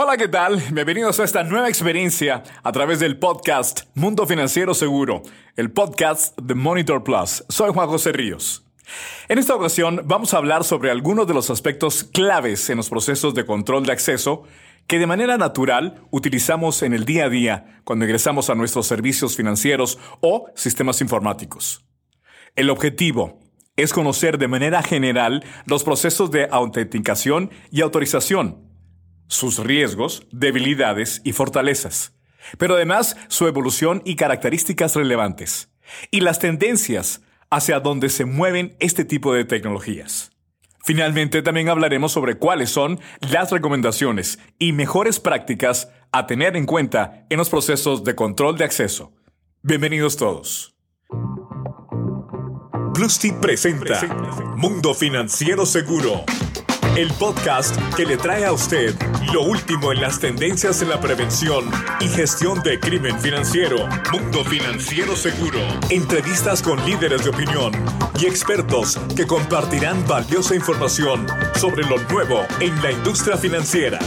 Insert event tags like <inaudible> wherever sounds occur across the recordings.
Hola, ¿qué tal? Bienvenidos a esta nueva experiencia a través del podcast Mundo Financiero Seguro, el podcast de Monitor Plus. Soy Juan José Ríos. En esta ocasión vamos a hablar sobre algunos de los aspectos claves en los procesos de control de acceso que de manera natural utilizamos en el día a día cuando ingresamos a nuestros servicios financieros o sistemas informáticos. El objetivo es conocer de manera general los procesos de autenticación y autorización sus riesgos, debilidades y fortalezas, pero además su evolución y características relevantes, y las tendencias hacia donde se mueven este tipo de tecnologías. Finalmente, también hablaremos sobre cuáles son las recomendaciones y mejores prácticas a tener en cuenta en los procesos de control de acceso. Bienvenidos todos. Plusty presenta Mundo Financiero Seguro el podcast que le trae a usted lo último en las tendencias en la prevención y gestión de crimen financiero. Mundo Financiero Seguro. Entrevistas con líderes de opinión y expertos que compartirán valiosa información sobre lo nuevo en la industria financiera.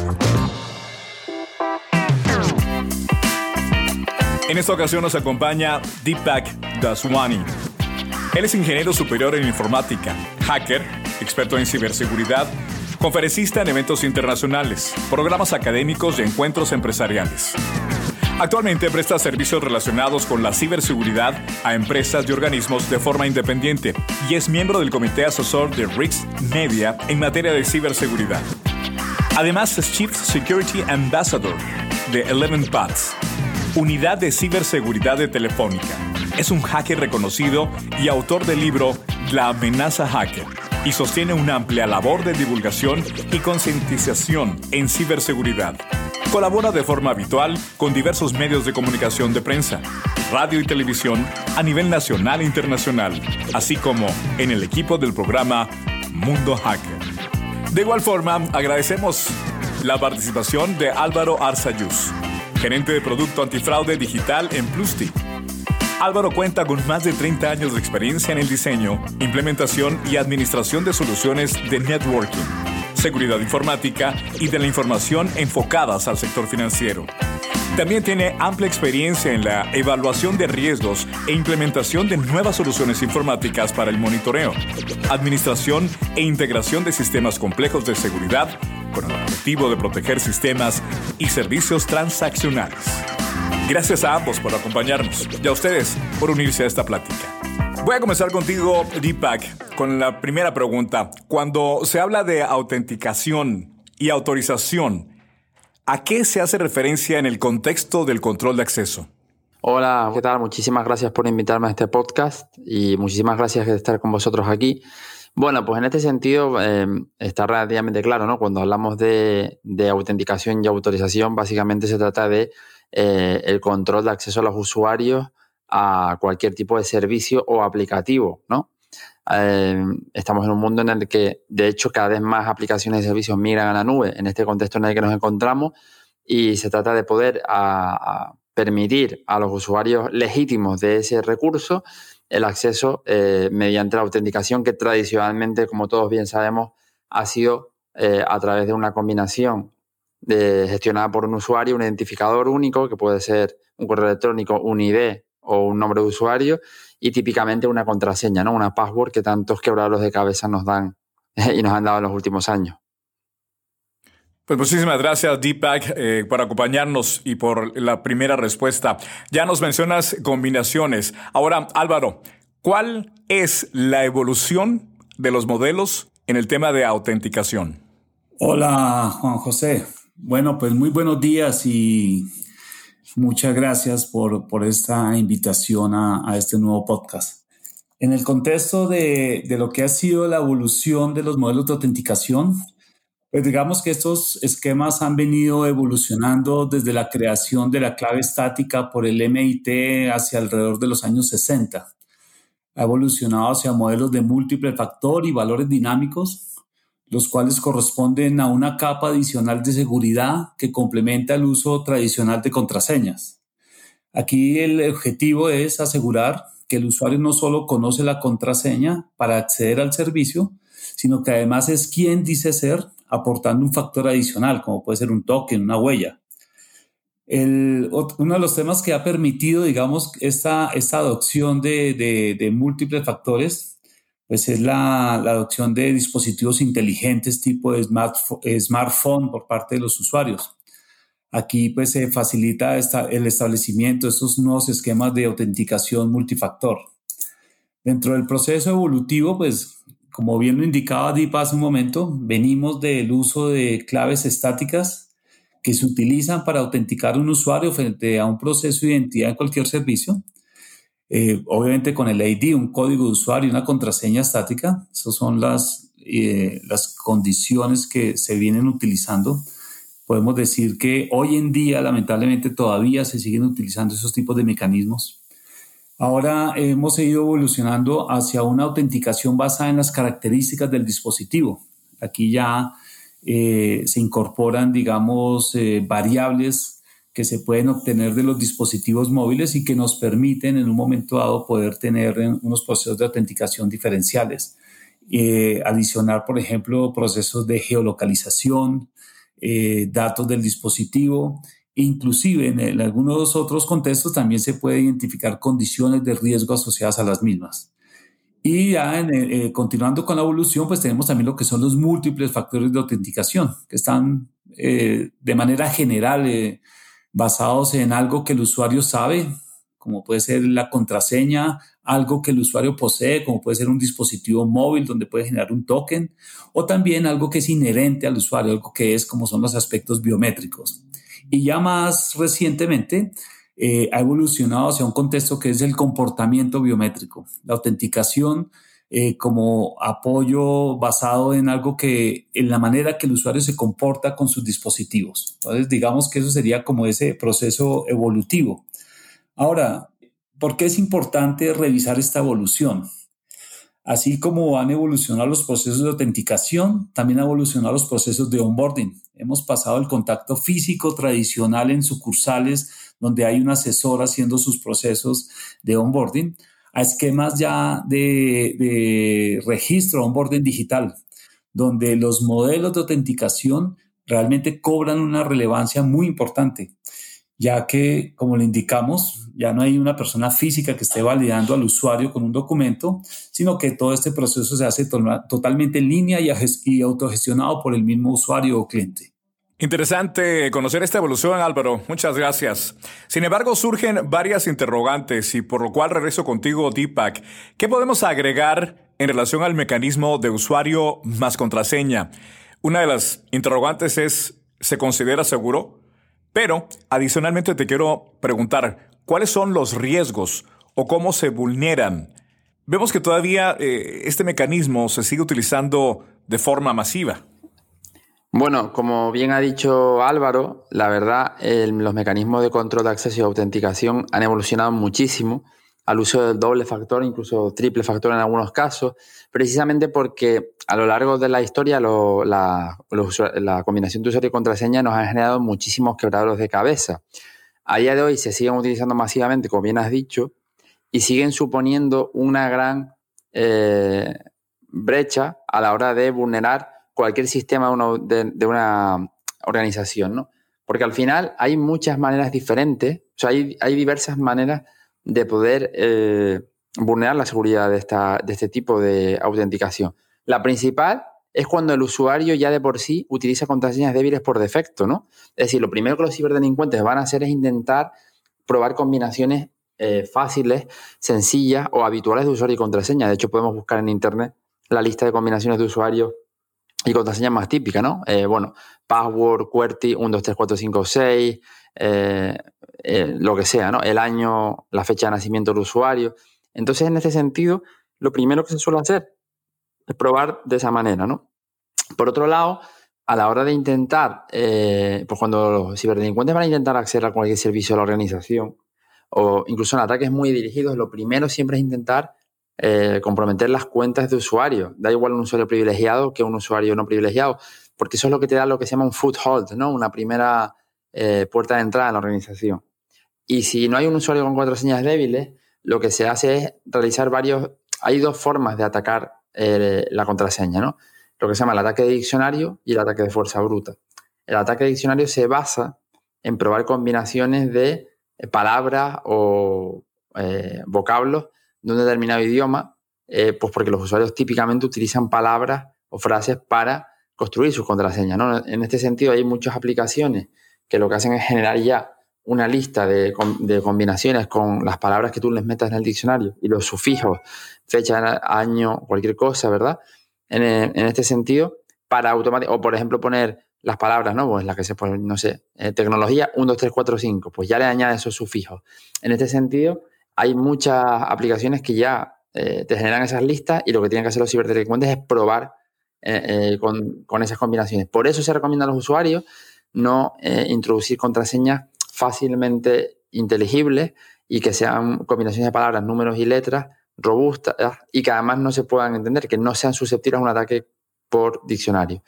En esta ocasión nos acompaña Deepak Daswani. Él es ingeniero superior en informática, hacker, experto en ciberseguridad conferencista en eventos internacionales, programas académicos y encuentros empresariales. Actualmente presta servicios relacionados con la ciberseguridad a empresas y organismos de forma independiente y es miembro del comité asesor de Rix Media en materia de ciberseguridad. Además es Chief Security Ambassador de Eleven Paths, unidad de ciberseguridad de Telefónica. Es un hacker reconocido y autor del libro La amenaza hacker y sostiene una amplia labor de divulgación y concientización en ciberseguridad. Colabora de forma habitual con diversos medios de comunicación de prensa, radio y televisión a nivel nacional e internacional, así como en el equipo del programa Mundo Hacker. De igual forma, agradecemos la participación de Álvaro Arzayuz, gerente de producto antifraude digital en Plusti Álvaro cuenta con más de 30 años de experiencia en el diseño, implementación y administración de soluciones de networking, seguridad informática y de la información enfocadas al sector financiero. También tiene amplia experiencia en la evaluación de riesgos e implementación de nuevas soluciones informáticas para el monitoreo, administración e integración de sistemas complejos de seguridad con el objetivo de proteger sistemas y servicios transaccionales. Gracias a ambos por acompañarnos y a ustedes por unirse a esta plática. Voy a comenzar contigo, Deepak, con la primera pregunta. Cuando se habla de autenticación y autorización, ¿a qué se hace referencia en el contexto del control de acceso? Hola, ¿qué tal? Muchísimas gracias por invitarme a este podcast y muchísimas gracias por estar con vosotros aquí. Bueno, pues en este sentido eh, está relativamente claro, ¿no? Cuando hablamos de autenticación y autorización, básicamente se trata de eh, el control de acceso a los usuarios a cualquier tipo de servicio o aplicativo, ¿no? Eh, estamos en un mundo en el que, de hecho, cada vez más aplicaciones y servicios migran a la nube en este contexto en el que nos encontramos y se trata de poder permitir a los usuarios legítimos de ese recurso el acceso eh, mediante la autenticación que tradicionalmente, como todos bien sabemos, ha sido a través de una combinación de, gestionada por un usuario, un identificador único, que puede ser un correo electrónico, un ID o un nombre de usuario, y típicamente una contraseña, ¿no? Una password que tantos quebrados de cabeza nos dan <laughs> y nos han dado en los últimos años. Pues muchísimas gracias, Deepak, eh, por acompañarnos y por la primera respuesta. Ya nos mencionas combinaciones. Ahora, Álvaro, ¿cuál es la evolución de los modelos en el tema de autenticación? Hola, Juan José. Bueno, pues muy buenos días y muchas gracias por, esta invitación a, este nuevo podcast. En el contexto de, lo que ha sido la evolución de los modelos de autenticación, pues digamos que estos esquemas han venido evolucionando desde la creación de la clave estática por el MIT hacia alrededor de los años 60. Ha evolucionado hacia modelos de múltiple factor y valores dinámicos los cuales corresponden a una capa adicional de seguridad que complementa el uso tradicional de contraseñas. Aquí el objetivo es asegurar que el usuario no solo conoce la contraseña para acceder al servicio, sino que además es quien dice ser aportando un factor adicional, como puede ser un token, una huella. uno de los temas que ha permitido, digamos, esta, esta adopción de, múltiples factores, pues es la, adopción de dispositivos inteligentes tipo smartphone por parte de los usuarios. Aquí pues se facilita el establecimiento de estos nuevos esquemas de autenticación multifactor. Dentro del proceso evolutivo, pues como bien lo indicaba Deep hace un momento, venimos del uso de claves estáticas que se utilizan para autenticar a un usuario frente a un proceso de identidad en cualquier servicio. Eh, obviamente con el ID, un código de usuario y una contraseña estática. Esas son las, eh, las condiciones que se vienen utilizando podemos decir que hoy en día lamentablemente todavía se siguen utilizando esos tipos de mecanismos. Ahora hemos ido evolucionando hacia una autenticación basada en las características del dispositivo. Aquí ya eh, se incorporan, digamos, variables que se pueden obtener de los dispositivos móviles y que nos permiten en un momento dado poder tener unos procesos de autenticación diferenciales. Eh, adicionar, por ejemplo, procesos de geolocalización, eh, datos del dispositivo. Inclusive en, algunos otros contextos también se puede identificar condiciones de riesgo asociadas a las mismas. Y ya eh, continuando con la evolución, pues tenemos también lo que son los múltiples factores de autenticación, que están eh, de manera general basados en algo que el usuario sabe, como puede ser la contraseña, algo que el usuario posee, como puede ser un dispositivo móvil donde puede generar un token, o también algo que es inherente al usuario, algo que es como son los aspectos biométricos. Y ya más recientemente eh, ha evolucionado hacia un contexto que es el comportamiento biométrico, la autenticación eh, como apoyo basado en algo que, en la manera que el usuario se comporta con sus dispositivos. Entonces, digamos que eso sería como ese proceso evolutivo. Ahora, ¿por qué es importante revisar esta evolución? Así como han evolucionado los procesos de autenticación, también han evolucionado los procesos de onboarding. Hemos pasado el contacto físico tradicional en sucursales, donde hay un asesor haciendo sus procesos de onboarding, a esquemas ya de, de registro, onboarding digital, donde los modelos de autenticación realmente cobran una relevancia muy importante ya que, como le indicamos, ya no hay una persona física que esté validando al usuario con un documento, sino que todo este proceso se hace totalmente en línea y, autogestionado por el mismo usuario o cliente. Interesante conocer esta evolución, Álvaro. Muchas gracias. Sin embargo, surgen varias interrogantes y por lo cual regreso contigo, Deepak. ¿Qué podemos agregar en relación al mecanismo de usuario más contraseña? Una de las interrogantes es, ¿se considera seguro? Pero adicionalmente te quiero preguntar, ¿cuáles son los riesgos o cómo se vulneran? Vemos que todavía eh, este mecanismo se sigue utilizando de forma masiva. Bueno, como bien ha dicho Álvaro, la verdad, los mecanismos de control de acceso y autenticación han evolucionado muchísimo al uso del doble factor, incluso triple factor en algunos casos, precisamente porque a lo largo de la historia la, combinación de usuario y contraseña nos ha generado muchísimos quebraderos de cabeza. A día de hoy se siguen utilizando masivamente, como bien has dicho, y siguen suponiendo una gran eh, brecha a la hora de vulnerar cualquier sistema de una, organización, ¿no? Porque al final hay muchas maneras diferentes, o sea, hay, hay diversas maneras de poder eh, vulnerar la seguridad de, esta, de este tipo de autenticación. La principal es cuando el usuario ya de por sí utiliza contraseñas débiles por defecto, ¿no? Es decir, lo primero que los ciberdelincuentes van a hacer es intentar probar combinaciones eh, fáciles, sencillas o habituales de usuario y contraseña. De hecho, podemos buscar en Internet la lista de combinaciones de usuario y contraseñas más típicas, ¿no? Eh, bueno, password, QWERTY, 1, 2, 3, 4, 5, 6, eh, eh, lo que sea, ¿no? El año, la fecha de nacimiento del usuario. Entonces, en este sentido, lo primero que se suele hacer es probar de esa manera, ¿no? Por otro lado, a la hora de intentar, eh, pues cuando los ciberdelincuentes van a intentar acceder a cualquier servicio de la organización, o incluso en ataques muy dirigidos, lo primero siempre es intentar comprometer las cuentas de usuario. Da igual un usuario privilegiado que un usuario no privilegiado, porque eso es lo que te da lo que se llama un foothold, ¿no? Una primera eh, puerta de entrada en la organización. Y si no hay un usuario con contraseñas débiles, lo que se hace es realizar varios... Hay dos formas de atacar eh, la contraseña, ¿no? lo que se llama el ataque de diccionario y el ataque de fuerza bruta. El ataque de diccionario se basa en probar combinaciones de eh, palabras o eh, vocablos de un determinado idioma, eh, pues porque los usuarios típicamente utilizan palabras o frases para construir sus contraseñas. En este sentido, hay muchas aplicaciones que lo que hacen es generar ya una lista de, combinaciones con las palabras que tú les metas en el diccionario y los sufijos, fecha, año, cualquier cosa, ¿verdad? En, este sentido, para automáticamente, o por ejemplo poner las palabras, ¿no? Pues las que se ponen, no sé, eh, tecnología 1, 2, 3, 4, 5, pues ya le añade esos sufijos. En este sentido, hay muchas aplicaciones que ya eh, te generan esas listas y lo que tienen que hacer los ciberdelincuentes es probar eh, con, con, esas combinaciones. Por eso se recomienda a los usuarios no introducir contraseñas fácilmente inteligibles y que sean combinaciones de palabras, números y letras robustas y que además no se puedan entender, que no sean susceptibles a un ataque por diccionario.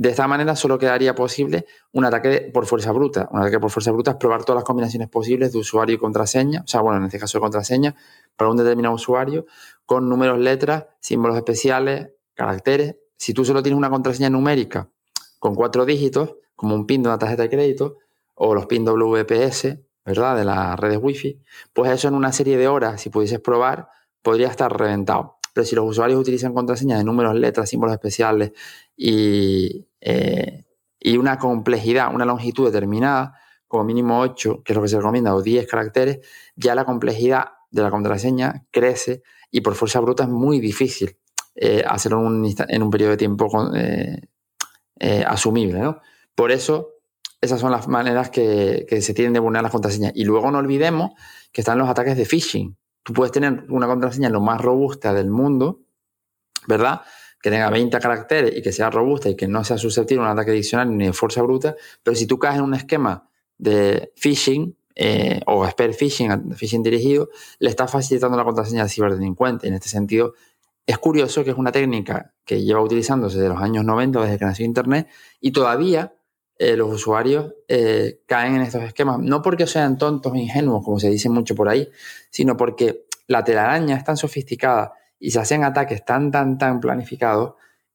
De esta manera solo quedaría posible un ataque por fuerza bruta. Un ataque por fuerza bruta es probar todas las combinaciones posibles de usuario y contraseña, o sea, bueno, en este caso de contraseña, para un determinado usuario, con números, letras, símbolos especiales, caracteres. Si tú solo tienes una contraseña numérica con cuatro dígitos, como un PIN de una tarjeta de crédito, o los PIN WPS, ¿verdad? De las redes Wi-Fi, pues eso en una serie de horas, si pudieses probar, podría estar reventado. Si los usuarios utilizan contraseñas de números, letras, símbolos especiales y, eh, y una complejidad, una longitud determinada, como mínimo 8, que es lo que se recomienda, o 10 caracteres, ya la complejidad de la contraseña crece y por fuerza bruta es muy difícil eh, hacerlo en un, periodo de tiempo eh, asumible. Por eso, esas son las maneras que, que, se tienen de vulnerar las contraseñas. Y luego no olvidemos que están los ataques de phishing. Tú puedes tener una contraseña lo más robusta del mundo, ¿verdad? que tenga 20 caracteres y que sea robusta y que no sea susceptible a un ataque diccionario ni de fuerza bruta, pero si tú caes en un esquema de phishing eh, o spear phishing, phishing dirigido, le estás facilitando la contraseña al ciberdelincuente. En este sentido, es curioso que es una técnica que lleva utilizándose desde los años 90, desde que nació Internet, y todavía eh, los usuarios eh, caen en estos esquemas, no porque sean tontos o ingenuos, como se dice mucho por ahí, sino porque la telaraña es tan sofisticada y se hacen ataques tan, tan, tan planificados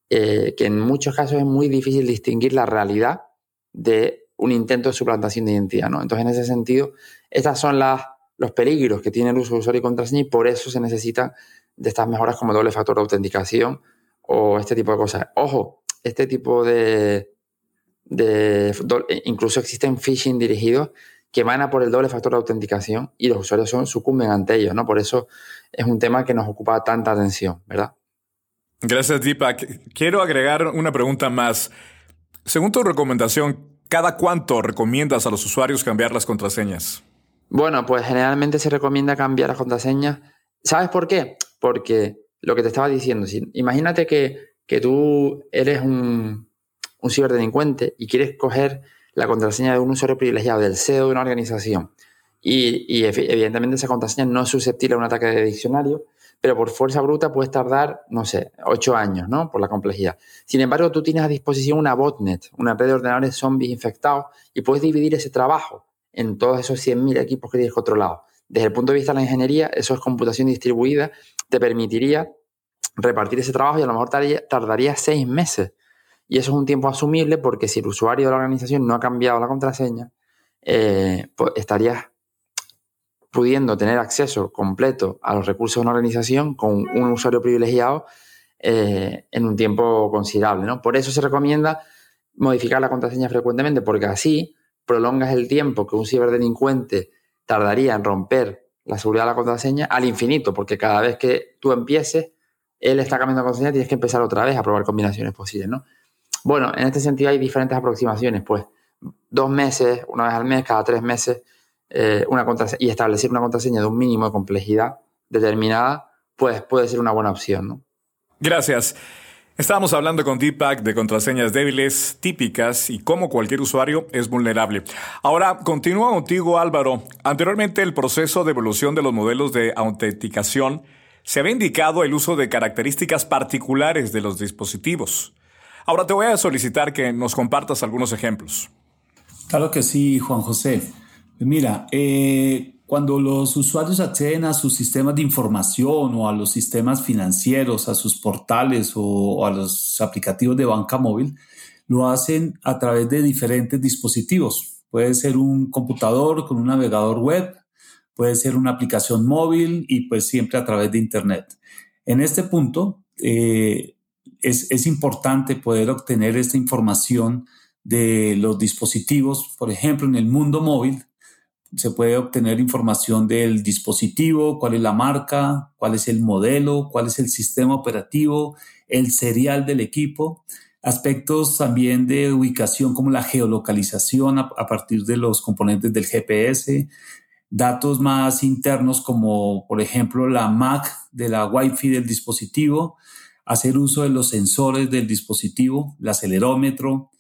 eh, que en muchos casos es muy difícil distinguir la realidad de un intento de suplantación de identidad. ¿no? Entonces, en ese sentido, estos son las, los peligros que tiene el uso de usuario y contraseña y por eso se necesitan de estas mejoras como doble factor de autenticación o este tipo de cosas. Ojo, este tipo de, de incluso existen phishing dirigidos que van a por el doble factor de autenticación y los usuarios son, sucumben ante ellos, ¿no? Por eso es un tema que nos ocupa tanta atención, ¿verdad? Gracias, Deepak. Quiero agregar una pregunta más. Según tu recomendación, ¿cada cuánto recomiendas a los usuarios cambiar las contraseñas? Bueno, pues generalmente se recomienda cambiar las contraseñas. ¿Sabes por qué? Porque lo que te estaba diciendo, imagínate que, que tú eres un, un ciberdelincuente y quieres coger la contraseña de un usuario privilegiado, del CEO de una organización. Y, evidentemente esa contraseña no es susceptible a un ataque de diccionario, pero por fuerza bruta puedes tardar, no sé, ocho años, ¿no? Por la complejidad. Sin embargo, tú tienes a disposición una botnet, una red de ordenadores zombies infectados, y puedes dividir ese trabajo en todos esos 100.000 equipos que tienes controlados. Desde el punto de vista de la ingeniería, eso es computación distribuida, te permitiría repartir ese trabajo y a lo mejor tardaría seis meses y eso es un tiempo asumible porque si el usuario de la organización no ha cambiado la contraseña, eh, pues estarías pudiendo tener acceso completo a los recursos de una organización con un usuario privilegiado eh, en un tiempo considerable. ¿no? Por eso se recomienda modificar la contraseña frecuentemente, porque así prolongas el tiempo que un ciberdelincuente tardaría en romper la seguridad de la contraseña al infinito, porque cada vez que tú empieces, él está cambiando la contraseña, tienes que empezar otra vez a probar combinaciones posibles, ¿no? Bueno, en este sentido hay diferentes aproximaciones, pues dos meses, una vez al mes, cada tres meses, eh, una y establecer una contraseña de un mínimo de complejidad determinada, pues puede ser una buena opción. ¿no? Gracias. Estábamos hablando con Deepak de contraseñas débiles, típicas y cómo cualquier usuario es vulnerable. Ahora, continúa contigo Álvaro. Anteriormente el proceso de evolución de los modelos de autenticación se había indicado el uso de características particulares de los dispositivos. Ahora te voy a solicitar que nos compartas algunos ejemplos. Claro que sí, Juan José. Mira, eh, cuando los usuarios acceden a sus sistemas de información o a los sistemas financieros, a sus portales o, a los aplicativos de banca móvil, lo hacen a través de diferentes dispositivos. Puede ser un computador con un navegador web, puede ser una aplicación móvil y pues siempre a través de Internet. En este punto eh, es, es importante poder obtener esta información de los dispositivos, por ejemplo, en el mundo móvil se puede obtener información del dispositivo, cuál es la marca, cuál es el modelo, cuál es el sistema operativo, el serial del equipo, aspectos también de ubicación como la geolocalización a, partir de los componentes del GPS, datos más internos como por ejemplo la MAC de la Wi-Fi del dispositivo, hacer uso de los sensores del dispositivo, el acelerómetro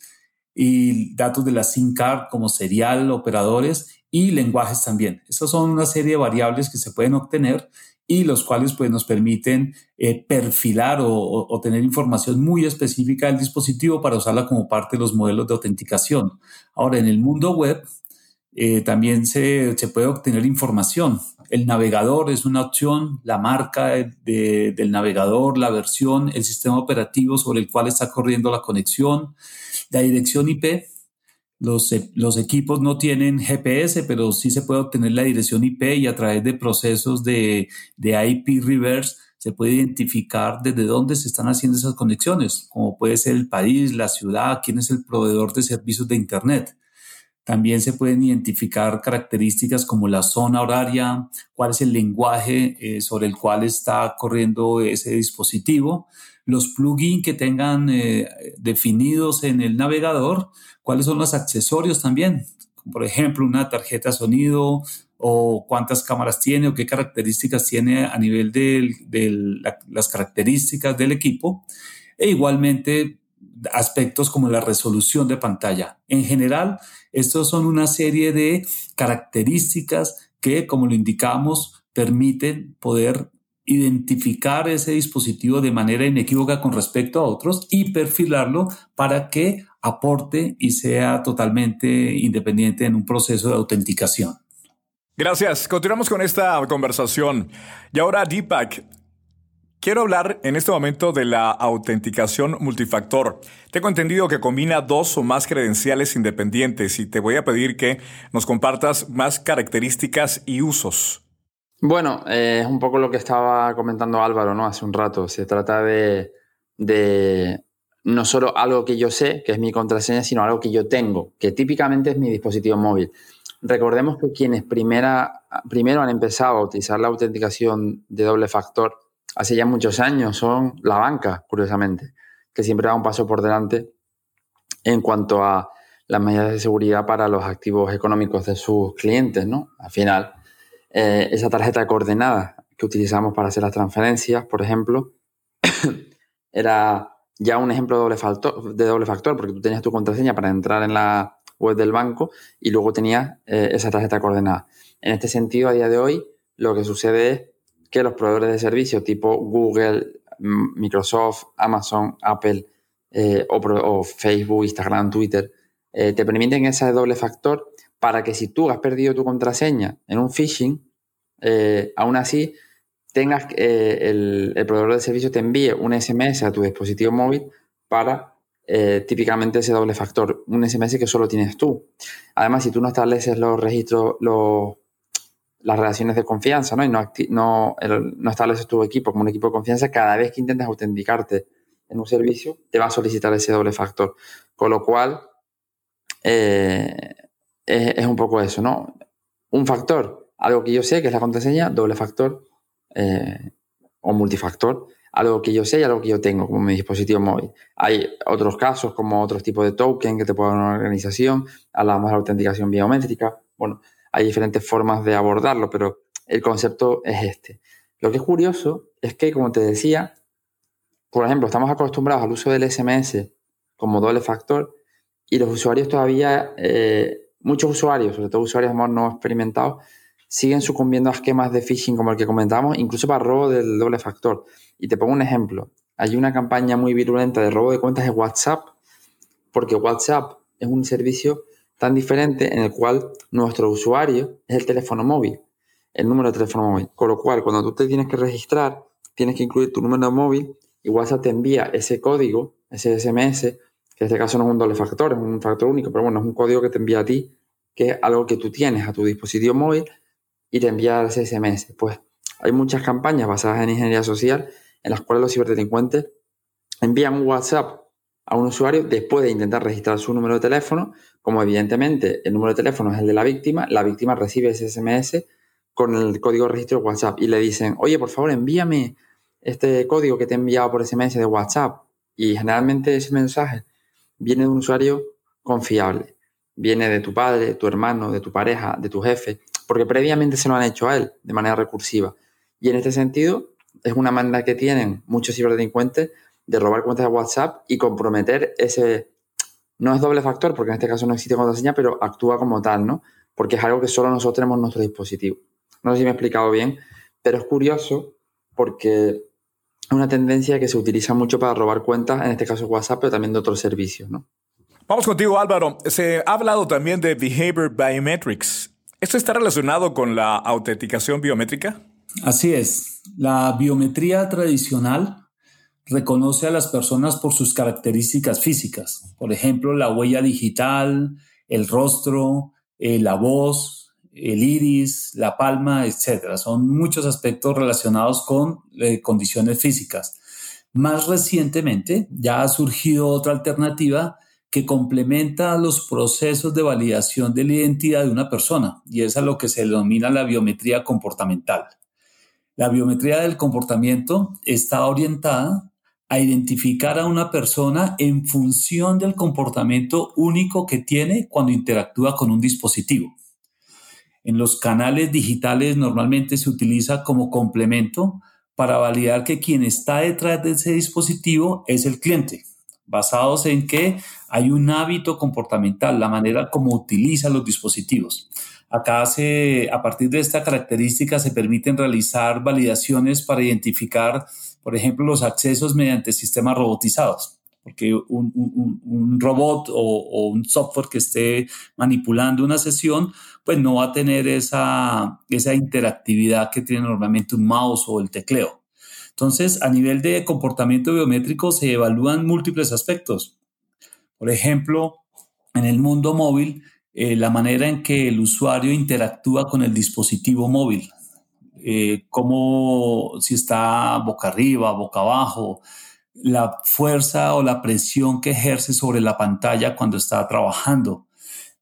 y datos de la SIM card como serial, operadores y lenguajes también. Estas son una serie de variables que se pueden obtener y los cuales pues, nos permiten eh, perfilar o, tener información muy específica del dispositivo para usarla como parte de los modelos de autenticación. Ahora, en el mundo web eh, también se, puede obtener información. El navegador es una opción, la marca del navegador, la versión, el sistema operativo sobre el cual está corriendo la conexión, la dirección IP los, e, los, equipos no tienen GPS, pero sí se puede obtener la dirección IP y a través de procesos de, de IP reverse se puede identificar desde dónde se están haciendo esas conexiones, como puede ser el país, la ciudad, quién es el proveedor de servicios de Internet. También se pueden identificar características como la zona horaria, cuál es el lenguaje eh, sobre el cual está corriendo ese dispositivo, los plugins que tengan eh, definidos en el navegador, cuáles son los accesorios también, por ejemplo, una tarjeta sonido o cuántas cámaras tiene o qué características tiene a nivel de, las características del equipo. E igualmente aspectos como la resolución de pantalla. En general, estos son una serie de características que, como lo indicamos, permiten poder identificar ese dispositivo de manera inequívoca con respecto a otros y perfilarlo para que aporte y sea totalmente independiente en un proceso de autenticación. Gracias. Continuamos con esta conversación. Y ahora, Deepak, quiero hablar en este momento de la autenticación multifactor. Tengo entendido que combina dos o más credenciales independientes y te voy a pedir que nos compartas más características y usos. Bueno, eh, es un poco lo que estaba comentando Álvaro, ¿no? Hace un rato. Se trata de no solo algo que yo sé, que es mi contraseña, sino algo que yo tengo, que típicamente es mi dispositivo móvil. Recordemos que quienes primero han empezado a utilizar la autenticación de doble factor hace ya muchos años son la banca, curiosamente, que siempre da un paso por delante en cuanto a las medidas de seguridad para los activos económicos de sus clientes, ¿no? Al final, eh, esa tarjeta de coordenadas que utilizamos para hacer las transferencias, por ejemplo, <coughs> era ya un ejemplo de doble, factor, de doble factor, porque tú tenías tu contraseña para entrar en la web del banco y luego tenías eh, esa tarjeta coordenada. En este sentido, a día de hoy, lo que sucede es que los proveedores de servicios tipo Google, Microsoft, Amazon, Apple eh, o, Facebook, Instagram, Twitter, eh, te permiten ese doble factor para que si tú has perdido tu contraseña en un phishing, aún así tengas eh, el, proveedor de servicio te envíe un SMS a tu dispositivo móvil para eh, típicamente ese doble factor, un SMS que solo tienes tú. Además, si tú no estableces los registros, los, las relaciones de confianza, ¿no? Y no, no, no estableces tu equipo como un equipo de confianza, cada vez que intentes autenticarte en un servicio, te va a solicitar ese doble factor. Con lo cual, eh, es, es, un poco eso, ¿no? Un factor, algo que yo sé que es la contraseña, doble factor, eh, o multifactor, algo que yo sé y algo que yo tengo como mi dispositivo móvil. Hay otros casos como otros tipos de token que te puede dar una organización, hablamos de la autenticación biométrica, bueno, hay diferentes formas de abordarlo, pero el concepto es este. Lo que es curioso es que, como te decía, por ejemplo, estamos acostumbrados al uso del SMS como doble factor y los usuarios todavía, eh, muchos usuarios, sobre todo usuarios no experimentados, siguen sucumbiendo a esquemas de phishing como el que comentamos, incluso para robo del doble factor. Y te pongo un ejemplo. Hay una campaña muy virulenta de robo de cuentas de WhatsApp, porque WhatsApp es un servicio tan diferente en el cual nuestro usuario es el teléfono móvil. el número de teléfono móvil. Con lo cual, cuando tú te tienes que registrar, tienes que incluir tu número móvil y WhatsApp te envía ese código, ese SMS, que en este caso no es un doble factor, es un factor único, pero bueno, es un código que te envía a ti, que es algo que tú tienes a tu dispositivo móvil y te envía ese SMS. Pues hay muchas campañas basadas en ingeniería social en las cuales los ciberdelincuentes envían un WhatsApp a un usuario después de intentar registrar su número de teléfono. Como evidentemente el número de teléfono es el de la víctima, la víctima recibe ese SMS con el código de registro de WhatsApp y le dicen, oye, por favor, envíame este código que te he enviado por SMS de WhatsApp. Y generalmente ese mensaje viene de un usuario confiable. Viene de tu padre, tu hermano, de tu pareja, de tu jefe, porque previamente se lo han hecho a él de manera recursiva. Y en este sentido, es una manda que tienen muchos ciberdelincuentes de robar cuentas de WhatsApp y comprometer ese... No es doble factor, porque en este caso no existe contraseña, pero actúa como tal, ¿no? Porque es algo que solo nosotros tenemos en nuestro dispositivo. No sé si me he explicado bien, pero es curioso porque es una tendencia que se utiliza mucho para robar cuentas, en este caso WhatsApp, pero también de otros servicios, ¿no? Vamos contigo, Álvaro. Se ha hablado también de Behavior Biometrics. ¿Esto está relacionado con la autenticación biométrica? Así es. La biometría tradicional reconoce a las personas por sus características físicas, por ejemplo, la huella digital, el rostro, eh, la voz, el iris, la palma, etc. Son muchos aspectos relacionados con eh, condiciones físicas. Más recientemente ya ha surgido otra alternativa que complementa los procesos de validación de la identidad de una persona y es a lo que se denomina la biometría comportamental. La biometría del comportamiento está orientada a identificar a una persona en función del comportamiento único que tiene cuando interactúa con un dispositivo. En los canales digitales normalmente se utiliza como complemento para validar que quien está detrás de ese dispositivo es el cliente, basados en que hay un hábito comportamental, la manera como utiliza los dispositivos. Acá se, a partir de esta característica se permiten realizar validaciones para identificar por ejemplo, los accesos mediante sistemas robotizados, porque un, robot o, un software que esté manipulando una sesión, pues no va a tener esa, esa interactividad que tiene normalmente un mouse o el tecleo. Entonces, a nivel de comportamiento biométrico se evalúan múltiples aspectos. Por ejemplo, en el mundo móvil, eh, la manera en que el usuario interactúa con el dispositivo móvil. Eh, como si está boca arriba, boca abajo, la fuerza o la presión que ejerce sobre la pantalla cuando está trabajando.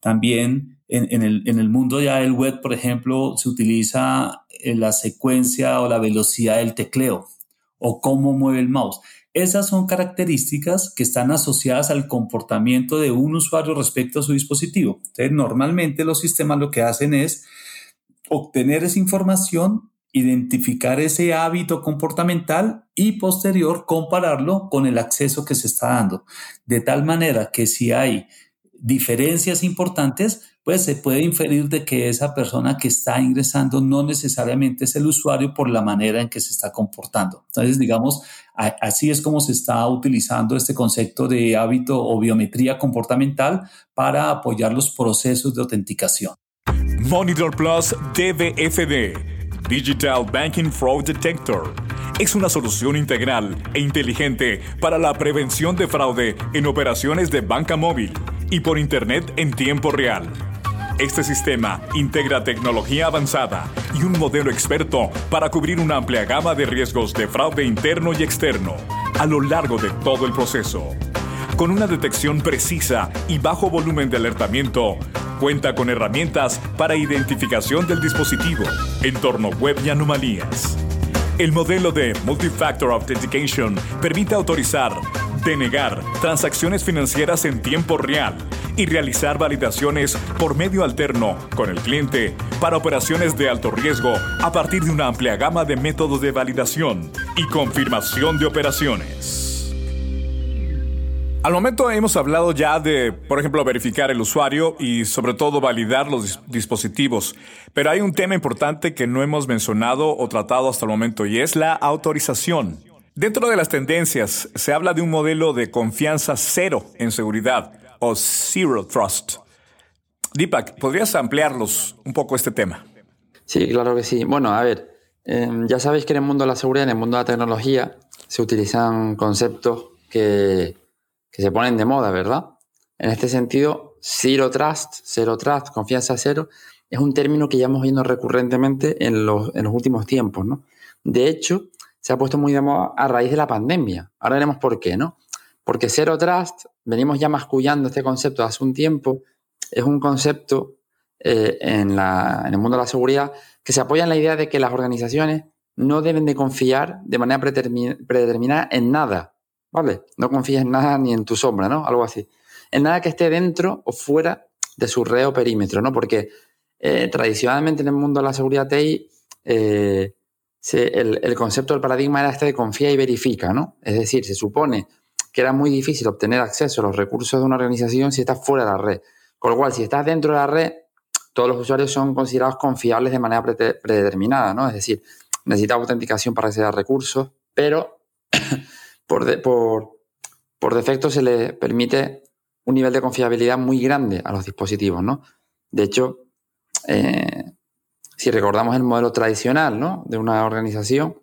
También en, el, en el, mundo ya del web, por ejemplo, se utiliza eh, la secuencia o la velocidad del tecleo o cómo mueve el mouse. Esas son características que están asociadas al comportamiento de un usuario respecto a su dispositivo. Entonces, normalmente los sistemas lo que hacen es obtener esa información identificar ese hábito comportamental y posterior compararlo con el acceso que se está dando. De tal manera que si hay diferencias importantes, pues se puede inferir de que esa persona que está ingresando no necesariamente es el usuario por la manera en que se está comportando. Entonces, digamos, así es como se está utilizando este concepto de hábito o biometría comportamental para apoyar los procesos de autenticación. Monitor Plus DBFD Digital Banking Fraud Detector. Es una solución integral e inteligente para la prevención de fraude en operaciones de banca móvil y por Internet en tiempo real. Este sistema integra tecnología avanzada y un modelo experto para cubrir una amplia gama de riesgos de fraude interno y externo a lo largo de todo el proceso. Con una detección precisa y bajo volumen de alertamiento, cuenta con herramientas para identificación del dispositivo, entorno web y anomalías. El modelo de Multifactor Authentication permite autorizar, denegar transacciones financieras en tiempo real y realizar validaciones por medio alterno con el cliente para operaciones de alto riesgo a partir de una amplia gama de métodos de validación y confirmación de operaciones. Al momento hemos hablado ya de, por ejemplo, verificar el usuario y sobre todo validar los dispositivos, pero hay un tema importante que no hemos mencionado o tratado hasta el momento y es la autorización. Dentro de las tendencias se habla de un modelo de confianza cero en seguridad o Zero Trust. Deepak, ¿podrías ampliarlos un poco este tema? Sí, claro que sí. Bueno, a ver, em, ya sabéis que en el mundo de la seguridad, en el mundo de la tecnología, se utilizan conceptos que, que se ponen de moda, ¿verdad? En este sentido, Zero Trust, Zero Trust, confianza cero, es un término que ya hemos visto recurrentemente en los, en los últimos tiempos, ¿no? De hecho, se ha puesto muy de moda a raíz de la pandemia. Ahora veremos por qué, ¿no? Porque Zero Trust, venimos ya mascullando este concepto hace un tiempo, es un concepto eh, en, la, en el mundo de la seguridad que se apoya en la idea de que las organizaciones no deben de confiar de manera predeterminada en nada, ¿vale? No confíes en nada ni en tu sombra, ¿no? Algo así en nada que esté dentro o fuera de su red o perímetro, ¿no? Porque eh, tradicionalmente en el mundo de la seguridad TI, eh, el, concepto del paradigma era este de confía y verifica, ¿no? Es decir, se supone que era muy difícil obtener acceso a los recursos de una organización si estás fuera de la red. Con lo cual, si estás dentro de la red, todos los usuarios son considerados confiables de manera predeterminada, ¿no? Es decir, necesitas autenticación para acceder a recursos, pero por, por, por defecto se le permite un nivel de confiabilidad muy grande a los dispositivos, ¿no? De hecho, eh, si recordamos el modelo tradicional, ¿no? De una organización,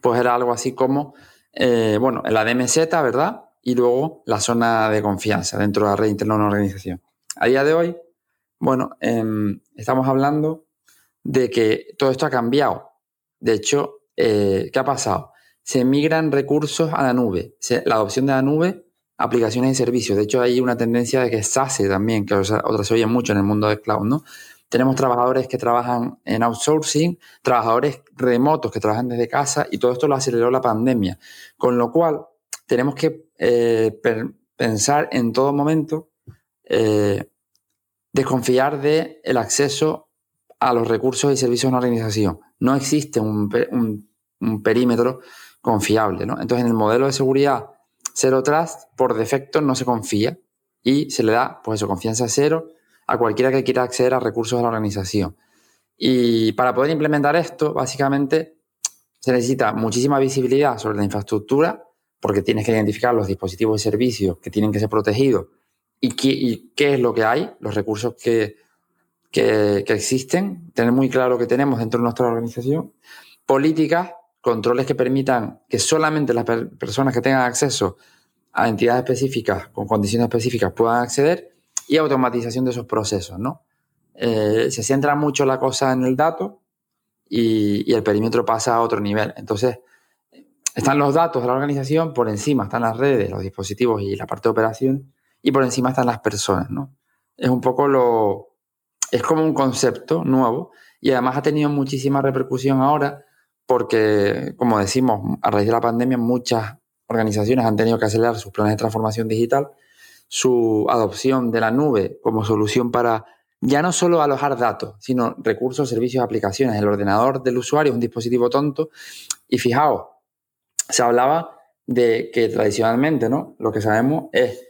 pues era algo así como, eh, bueno, la DMZ, ¿verdad? Y luego la zona de confianza dentro de la red interna de una organización. A día de hoy, bueno, em, estamos hablando de que todo esto ha cambiado. De hecho, eh, ¿qué ha pasado? Se migran recursos a la nube. la adopción de la nube aplicaciones y servicios. De hecho, hay una tendencia de que SASE también, que otra se oye mucho en el mundo del cloud, ¿no? Tenemos trabajadores que trabajan en outsourcing, trabajadores remotos que trabajan desde casa y todo esto lo aceleró la pandemia. Con lo cual, tenemos que eh, pensar en todo momento eh, desconfiar del el acceso a los recursos y servicios de una organización. No existe un, un perímetro confiable. ¿no? Entonces, en el modelo de seguridad Zero Trust, por defecto, no se confía y se le da, pues eso, confianza cero a cualquiera que quiera acceder a recursos de la organización. Y para poder implementar esto, básicamente, se necesita muchísima visibilidad sobre la infraestructura, porque tienes que identificar los dispositivos y servicios que tienen que ser protegidos y qué, qué es lo que hay, los recursos que, que, que, existen, tener muy claro que tenemos dentro de nuestra organización, políticas controles que permitan que solamente las personas que tengan acceso a entidades específicas con condiciones específicas puedan acceder y automatización de esos procesos, ¿no? Eh, se centra mucho la cosa en el dato y, el perímetro pasa a otro nivel. Entonces, están los datos de la organización, por encima están las redes, los dispositivos y la parte de operación, y por encima están las personas, ¿no? Es un poco lo... es como un concepto nuevo y además ha tenido muchísima repercusión ahora porque, como decimos, a raíz de la pandemia muchas organizaciones han tenido que acelerar sus planes de transformación digital, su adopción de la nube como solución para ya no solo alojar datos, sino recursos, servicios, aplicaciones. El ordenador del usuario es un dispositivo tonto y fijaos, se hablaba de que tradicionalmente, ¿no? Lo que sabemos es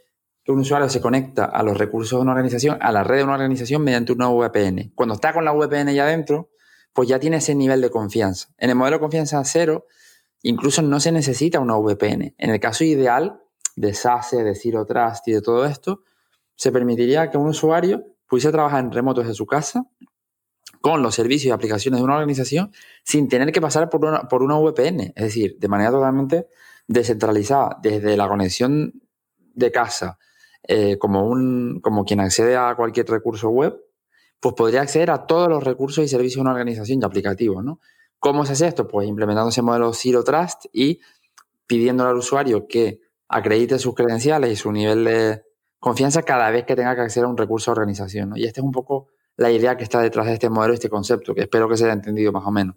que un usuario se conecta a los recursos de una organización, a la red de una organización mediante una VPN. Cuando está con la VPN ya adentro, pues ya tiene ese nivel de confianza. En el modelo de confianza cero, incluso no se necesita una VPN. En el caso ideal de SASE, de Zero Trust y de todo esto, se permitiría que un usuario pudiese trabajar en remoto desde su casa con los servicios y aplicaciones de una organización sin tener que pasar por una, VPN, es decir, de manera totalmente descentralizada, desde la conexión de casa, eh, como, un, como quien accede a cualquier recurso web, pues podría acceder a todos los recursos y servicios de una organización y aplicativos, ¿no? ¿Cómo se hace esto? Pues implementando ese modelo Zero Trust y pidiéndole al usuario que acredite sus credenciales y su nivel de confianza cada vez que tenga que acceder a un recurso de organización. Y esta es un poco la idea que está detrás de este modelo, este concepto, que espero que se haya entendido más o menos.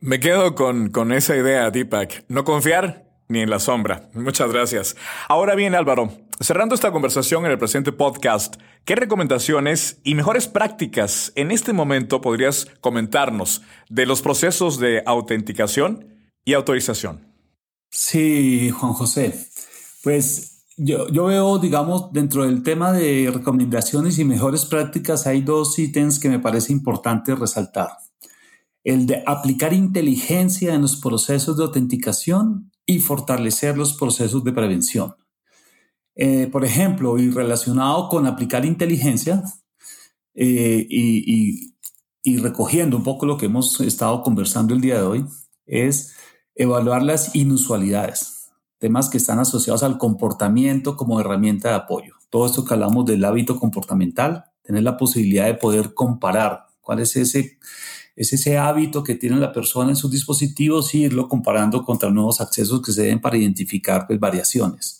Me quedo con, con esa idea, Deepak. No confiar ni en la sombra. Muchas gracias. Ahora bien, Álvaro, cerrando esta conversación en el presente podcast, ¿qué recomendaciones y mejores prácticas en este momento podrías comentarnos de los procesos de autenticación y autorización? Sí, Juan José. Pues yo, yo veo, digamos, dentro del tema de recomendaciones y mejores prácticas, hay dos ítems que me parece importante resaltar. El de aplicar inteligencia en los procesos de autenticación y fortalecer los procesos de prevención. Eh, por ejemplo, y relacionado con aplicar inteligencia eh, y, recogiendo un poco lo que hemos estado conversando el día de hoy, es evaluar las inusualidades, temas que están asociados al comportamiento como herramienta de apoyo. Todo esto que hablamos del hábito comportamental, tener la posibilidad de poder comparar cuál es ese, es ese hábito que tiene la persona en sus dispositivos y irlo comparando contra nuevos accesos que se den para identificar pues, variaciones.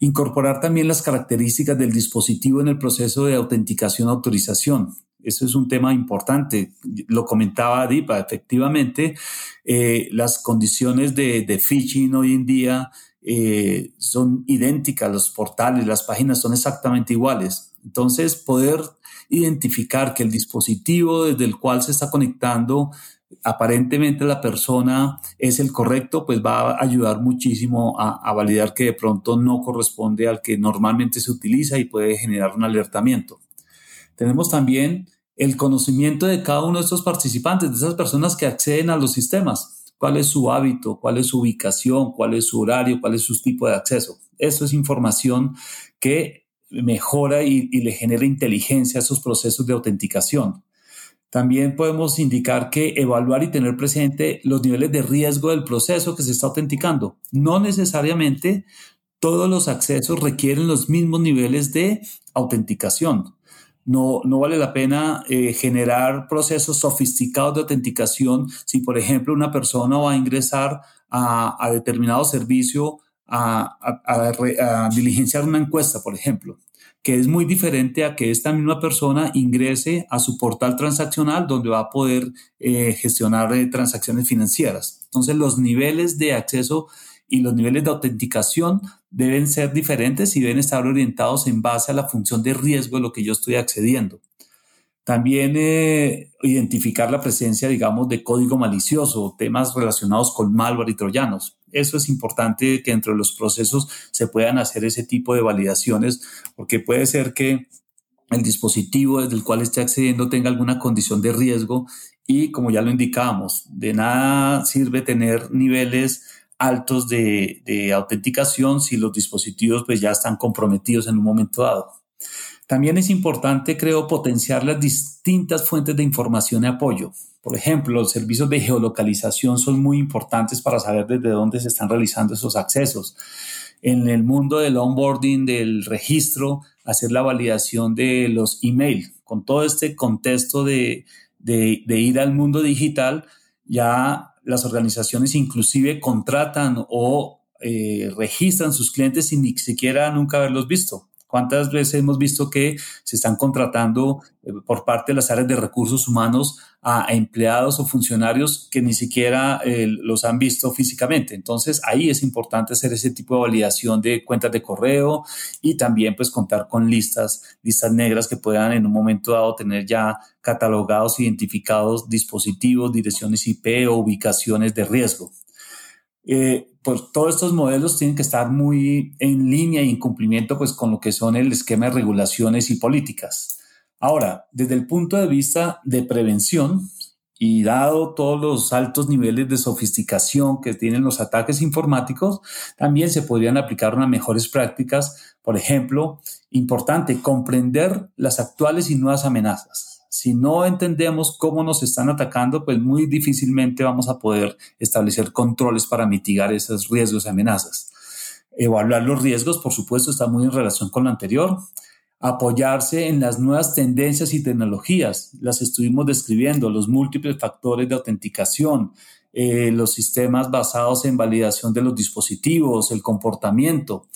Incorporar también las características del dispositivo en el proceso de autenticación-autorización. Eso es un tema importante. Lo comentaba Adipa, efectivamente, eh, las condiciones de, de, phishing hoy en día eh, son idénticas, los portales, las páginas son exactamente iguales. Entonces, poder identificar que el dispositivo desde el cual se está conectando aparentemente la persona es el correcto, pues va a ayudar muchísimo a, validar que de pronto no corresponde al que normalmente se utiliza y puede generar un alertamiento. Tenemos también el conocimiento de cada uno de estos participantes, de esas personas que acceden a los sistemas. ¿Cuál es su hábito? ¿Cuál es su ubicación? ¿Cuál es su horario? ¿Cuál es su tipo de acceso? Eso es información que mejora y, y le genera inteligencia a esos procesos de autenticación. También podemos indicar que evaluar y tener presente los niveles de riesgo del proceso que se está autenticando. No necesariamente todos los accesos requieren los mismos niveles de autenticación no, no vale la pena eh, generar procesos sofisticados de autenticación si, por ejemplo, una persona va a ingresar a, determinado servicio a, a, diligenciar una encuesta, por ejemplo, que es muy diferente a que esta misma persona ingrese a su portal transaccional donde va a poder eh, gestionar eh, transacciones financieras. Entonces, los niveles de acceso y los niveles de autenticación deben ser diferentes y deben estar orientados en base a la función de riesgo de lo que yo estoy accediendo. También eh, identificar la presencia, digamos, de código malicioso, temas relacionados con malware y troyanos. Eso es importante que entre los procesos se puedan hacer ese tipo de validaciones, porque puede ser que el dispositivo desde el cual esté accediendo tenga alguna condición de riesgo y, como ya lo indicábamos, de nada sirve tener niveles altos de, autenticación si los dispositivos pues ya están comprometidos en un momento dado. También es importante, creo, potenciar las distintas fuentes de información y apoyo. Por ejemplo, los servicios de geolocalización son muy importantes para saber desde dónde se están realizando esos accesos. En el mundo del onboarding, del registro, hacer la validación de los email. Con todo este contexto de, ir al mundo digital, ya las organizaciones inclusive contratan o eh, registran sus clientes sin ni siquiera nunca haberlos visto. ¿Cuántas veces hemos visto que se están contratando eh, por parte de las áreas de recursos humanos a, empleados o funcionarios que ni siquiera eh, los han visto físicamente? Entonces ahí es importante hacer ese tipo de validación de cuentas de correo y también pues contar con listas, listas negras que puedan en un momento dado tener ya catalogados, identificados dispositivos, direcciones IP o ubicaciones de riesgo. Eh, pues todos estos modelos tienen que estar muy en línea y en cumplimiento pues con lo que son el esquema de regulaciones y políticas. Ahora, desde el punto de vista de prevención y dado todos los altos niveles de sofisticación que tienen los ataques informáticos, también se podrían aplicar unas mejores prácticas. Por ejemplo, importante, comprender las actuales y nuevas amenazas si no entendemos cómo nos están atacando, pues muy difícilmente vamos a poder establecer controles para mitigar esos riesgos y amenazas. Evaluar los riesgos, por supuesto, está muy en relación con lo anterior. Apoyarse en las nuevas tendencias y tecnologías, las estuvimos describiendo, los múltiples factores de autenticación, eh, los sistemas basados en validación de los dispositivos, el comportamiento.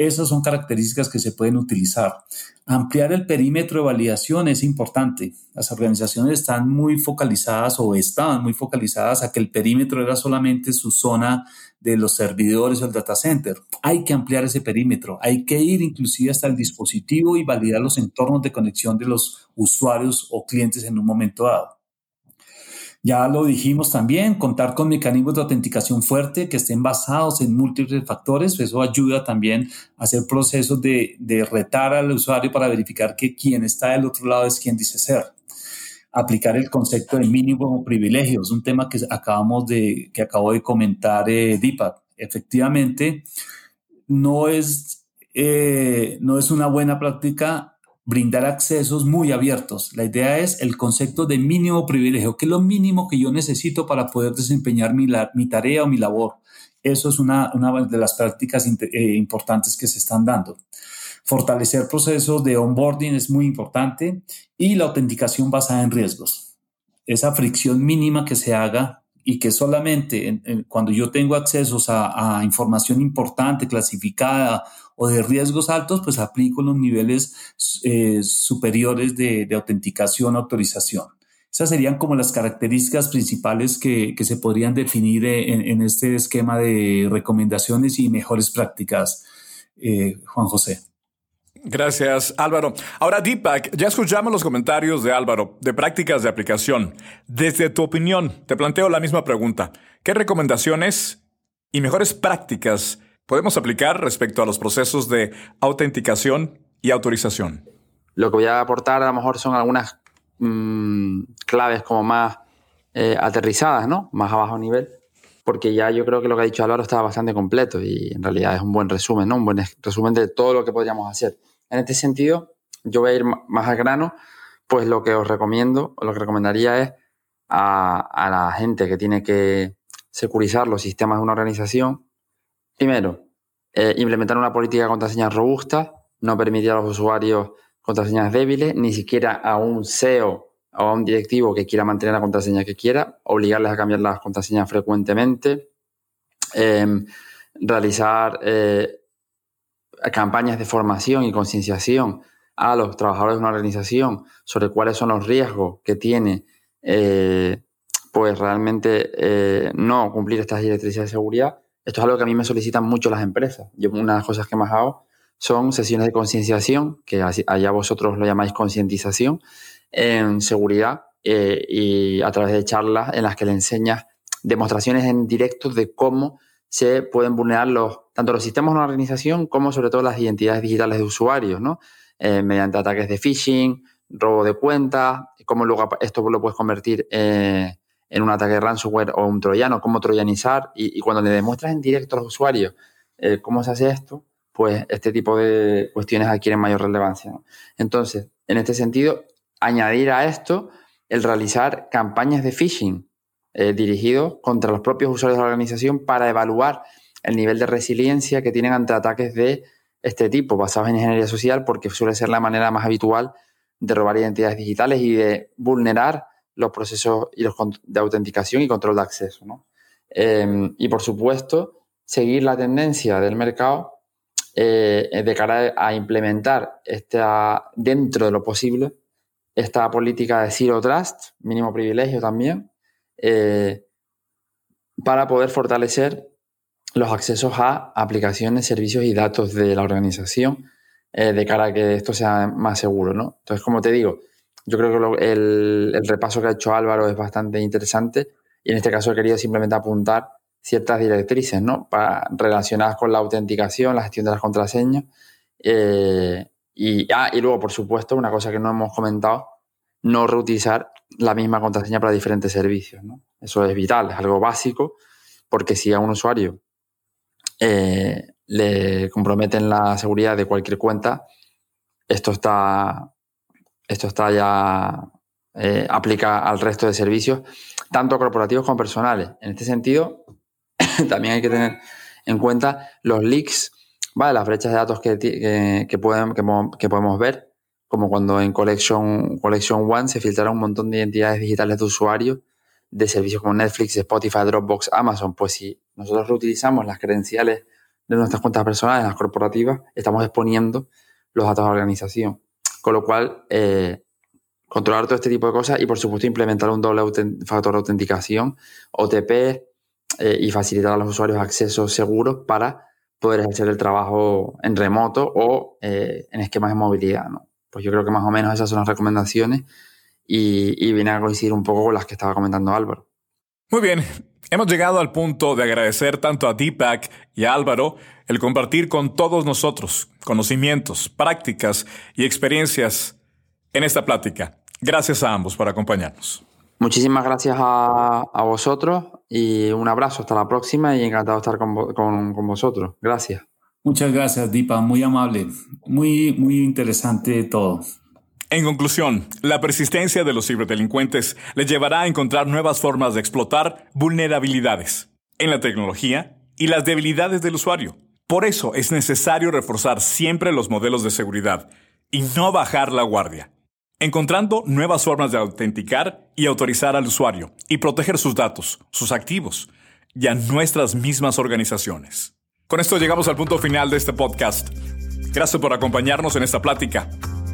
Esas son características que se pueden utilizar. Ampliar el perímetro de validación es importante. Las organizaciones están muy focalizadas o estaban muy focalizadas a que el perímetro era solamente su zona de los servidores o el data center. Hay que ampliar ese perímetro. Hay que ir inclusive hasta el dispositivo y validar los entornos de conexión de los usuarios o clientes en un momento dado. Ya lo dijimos también, contar con mecanismos de autenticación fuerte que estén basados en múltiples factores, eso ayuda también a hacer procesos de, de retar al usuario para verificar que quien está del otro lado es quien dice ser. Aplicar el concepto de mínimo privilegios, un tema que acabamos de, que acabo de comentar eh. Efectivamente, no es, eh, no es una buena práctica brindar accesos muy abiertos. La idea es el concepto de mínimo privilegio, que es lo mínimo que yo necesito para poder desempeñar mi, mi tarea o mi labor. Eso es una, una de las prácticas eh, importantes que se están dando. Fortalecer procesos de onboarding es muy importante y la autenticación basada en riesgos. Esa fricción mínima que se haga y que solamente cuando yo tengo accesos a, información importante, clasificada o de riesgos altos, pues aplico los niveles eh, superiores de, de autenticación, autorización. Esas serían como las características principales que, se podrían definir en, este esquema de recomendaciones y mejores prácticas, eh, Juan José. Gracias, Álvaro. Ahora, Deepak, ya escuchamos los comentarios de Álvaro de prácticas de aplicación. Desde tu opinión, te planteo la misma pregunta. ¿Qué recomendaciones y mejores prácticas podemos aplicar respecto a los procesos de autenticación y autorización? Lo que voy a aportar a lo mejor son algunas Mm, claves como más eh, aterrizadas, ¿no? Más a bajo nivel, porque ya yo creo que lo que ha dicho Álvaro está bastante completo y en realidad es un buen resumen, ¿no? Un buen resumen de todo lo que podríamos hacer. En este sentido, yo voy a ir más al grano, pues lo que os recomiendo, o lo que recomendaría es a, la gente que tiene que securizar los sistemas de una organización, primero, eh, implementar una política de contraseñas robusta, no permitir a los usuarios contraseñas débiles, ni siquiera a un CEO o a un directivo que quiera mantener la contraseña que quiera, obligarles a cambiar las contraseñas frecuentemente, em, realizar eh, campañas de formación y concienciación a los trabajadores de una organización sobre cuáles son los riesgos que tiene eh, pues realmente eh, no cumplir estas directrices de seguridad. Esto es algo que a mí me solicitan mucho las empresas. Yo una de las cosas que más hago son sesiones de concienciación, que allá vosotros lo llamáis concientización, en seguridad eh, y a través de charlas en las que le enseñas demostraciones en directo de cómo se pueden vulnerar los, tanto los sistemas de una organización como sobre todo las identidades digitales de usuarios, ¿no? Eh, mediante ataques de phishing, robo de cuentas, cómo luego esto lo puedes convertir eh, en un ataque de ransomware o un troyano, cómo troyanizar y, cuando le demuestras en directo a los usuarios cómo se hace esto, pues este tipo de cuestiones adquieren mayor relevancia. Entonces, en este sentido, añadir a esto el realizar campañas de phishing eh, dirigidos contra los propios usuarios de la organización para evaluar el nivel de resiliencia que tienen ante ataques de este tipo, basados en ingeniería social, porque suele ser la manera más habitual de robar identidades digitales y de vulnerar los procesos y los de autenticación y control de acceso. Em, y por supuesto, seguir la tendencia del mercado eh, de cara a implementar esta, dentro de lo posible esta política de Zero Trust, mínimo privilegio también, eh, para poder fortalecer los accesos a aplicaciones, servicios y datos de la organización eh, de cara a que esto sea más seguro. ¿no? Entonces, como te digo, yo creo que el, repaso que ha hecho Álvaro es bastante interesante y en este caso he querido simplemente apuntar ciertas directrices, ¿no? Para, relacionadas con la autenticación, la gestión de las contraseñas. Eh, y, ah, y luego, por supuesto, una cosa que no hemos comentado, no reutilizar la misma contraseña para diferentes servicios, ¿no? Eso es vital, es algo básico, porque si a un usuario le comprometen la seguridad de cualquier cuenta, esto está, esto está ya eh, aplica al resto de servicios, tanto corporativos como personales. En este sentido, <coughs> también hay que tener en cuenta los leaks, ¿vale? las brechas de datos que, que, pueden, que, podemos ver, como cuando en Collection, Collection One se filtraron un montón de identidades digitales de usuarios de servicios como Netflix, Spotify, Dropbox, Amazon. Pues si nosotros reutilizamos las credenciales de nuestras cuentas personales, las corporativas, estamos exponiendo los datos de la organización. Con lo cual, eh, controlar todo este tipo de cosas y, por supuesto, implementar un doble factor de autenticación, OTP, eh, y facilitar a los usuarios accesos seguros para poder hacer el trabajo en remoto o eh, en esquemas de movilidad. Pues yo creo que más o menos esas son las recomendaciones y, y vienen a coincidir un poco con las que estaba comentando Álvaro. Muy bien, hemos llegado al punto de agradecer tanto a Deepak y a Álvaro el compartir con todos nosotros conocimientos, prácticas y experiencias en esta plática. Gracias a ambos por acompañarnos. Muchísimas gracias a, vosotros y un abrazo. Hasta la próxima y encantado de estar con, con vosotros. Gracias. Muchas gracias, Dipa. Muy amable. Muy, muy interesante todo. En conclusión, la persistencia de los ciberdelincuentes les llevará a encontrar nuevas formas de explotar vulnerabilidades en la tecnología y las debilidades del usuario. Por eso es necesario reforzar siempre los modelos de seguridad y no bajar la guardia, encontrando nuevas formas de autenticar y autorizar al usuario y proteger sus datos, sus activos y a nuestras mismas organizaciones. Con esto llegamos al punto final de este podcast. Gracias por acompañarnos en esta plática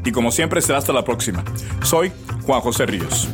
y como siempre será hasta la próxima. Soy Juan José Ríos.